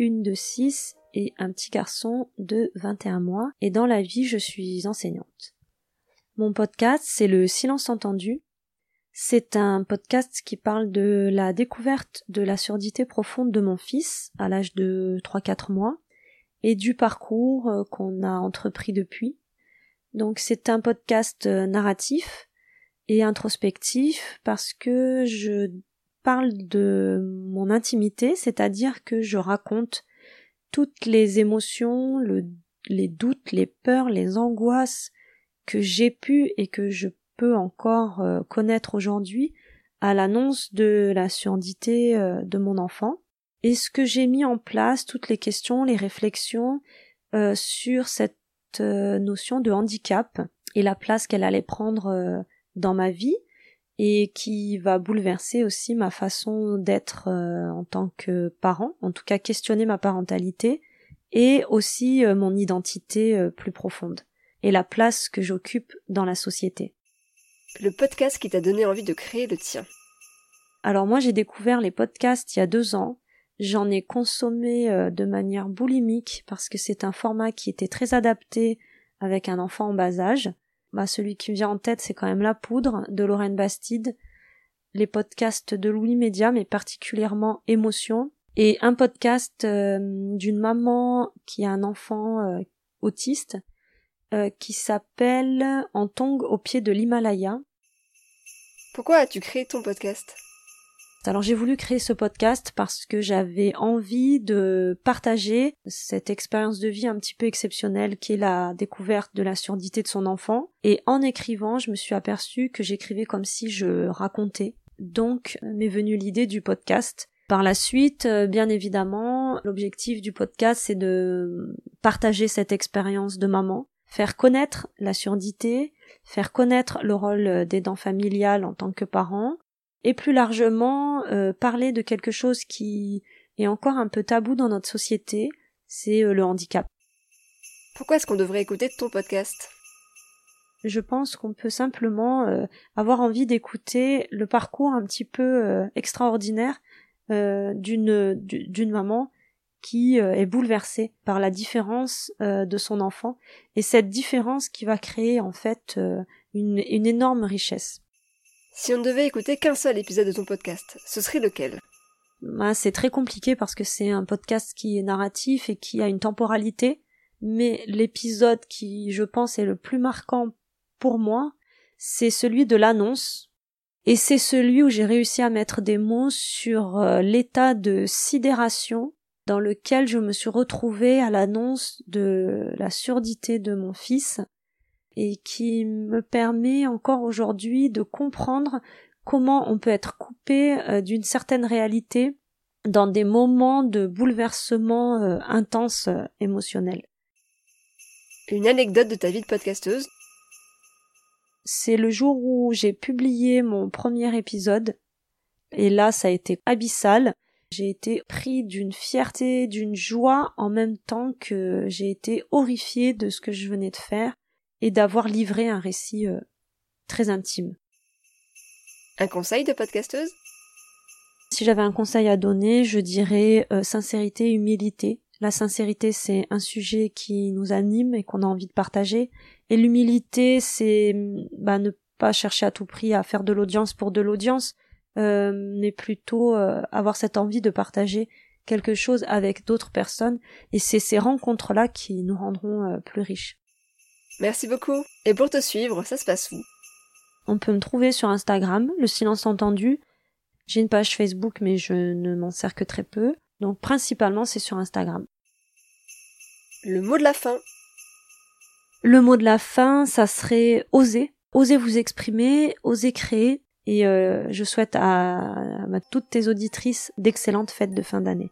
une de 6 et un petit garçon de 21 mois, et dans la vie je suis enseignante. Mon podcast, c'est le silence entendu. C'est un podcast qui parle de la découverte de la surdité profonde de mon fils à l'âge de 3-4 mois et du parcours euh, qu'on a entrepris depuis. Donc c'est un podcast euh, narratif et introspectif parce que je parle de mon intimité, c'est-à-dire que je raconte toutes les émotions, les doutes, les peurs, les angoisses que j'ai pu et que je peux encore euh, connaître aujourd'hui à l'annonce de la surdité euh, de mon enfant. Et ce que j'ai mis en place, toutes les questions, les réflexions euh, sur cette notion de handicap et la place qu'elle allait prendre dans ma vie et qui va bouleverser aussi ma façon d'être euh, en tant que parent, en tout cas questionner ma parentalité et aussi euh, mon identité euh, plus profonde et la place que j'occupe dans la société. Le podcast qui t'a donné envie de créer le tien. Alors moi j'ai découvert les podcasts il y a deux ans. J'en ai consommé de manière boulimique parce que c'est un format qui était très adapté avec un enfant en bas âge bah, celui qui me vient en tête, c'est quand même La Poudre de Lorraine Bastide, les podcasts de Louis Média, mais particulièrement Émotion, et un podcast euh, d'une maman qui a un enfant euh, autiste euh, qui s'appelle En tongue au pied de l'Himalaya. Pourquoi as-tu créé ton podcast? Alors j'ai voulu créer ce podcast parce que j'avais envie de partager cette expérience de vie un petit peu exceptionnelle qui est la découverte de la surdité de son enfant. Et en écrivant, je me suis aperçue que j'écrivais comme si je racontais. Donc m'est venue l'idée du podcast. Par la suite, euh, bien évidemment, l'objectif du podcast c'est de partager cette expérience de maman, faire connaître la surdité, faire connaître le rôle d'aidant familial en tant que parent, et plus largement euh, parler de quelque chose qui est encore un peu tabou dans notre société, c'est euh, le handicap. Pourquoi est-ce qu'on devrait écouter ton podcast? Je pense qu'on peut simplement euh, avoir envie d'écouter le parcours un petit peu extraordinaire d'une d'une maman qui est bouleversée par la différence de son enfant et cette différence qui va créer en fait une, une énorme richesse. Si on ne devait écouter qu'un seul épisode de ton podcast, ce serait lequel? Bah, C'est très compliqué parce que c'est un podcast qui est narratif et qui a une temporalité, mais l'épisode qui, je pense, est le plus marquant pour moi, c'est celui de l'annonce, et c'est celui où j'ai réussi à mettre des mots sur euh, l'état de sidération dans lequel je me suis retrouvée à l'annonce de la surdité de mon fils et qui me permet encore aujourd'hui de comprendre comment on peut être coupé euh, d'une certaine réalité dans des moments de bouleversement euh, intense euh, émotionnel. Une anecdote de ta vie de podcasteuse? C'est le jour où j'ai publié mon premier épisode et là ça a été abyssal. J'ai été pris d'une fierté, d'une joie en même temps que j'ai été horrifiée de ce que je venais de faire et d'avoir livré un récit euh, très intime. Un conseil de podcasteuse? Si j'avais un conseil à donner, je dirais euh, sincérité, humilité. La sincérité, c'est un sujet qui nous anime et qu'on a envie de partager. Et l'humilité, c'est bah, ne pas chercher à tout prix à faire de l'audience pour de l'audience, euh, mais plutôt avoir cette envie de partager quelque chose avec d'autres personnes et c'est ces rencontres-là qui nous rendront euh, plus riches. Merci beaucoup. Et pour te suivre, ça se passe où? On peut me trouver sur Instagram, le silence entendu. J'ai une page Facebook mais je ne m'en sers que très peu. Donc principalement c'est sur Instagram. Le mot de la fin. Le mot de la fin, ça serait oser. Oser vous exprimer, oser créer. Et euh, je souhaite à, à toutes tes auditrices d'excellentes fêtes de fin d'année.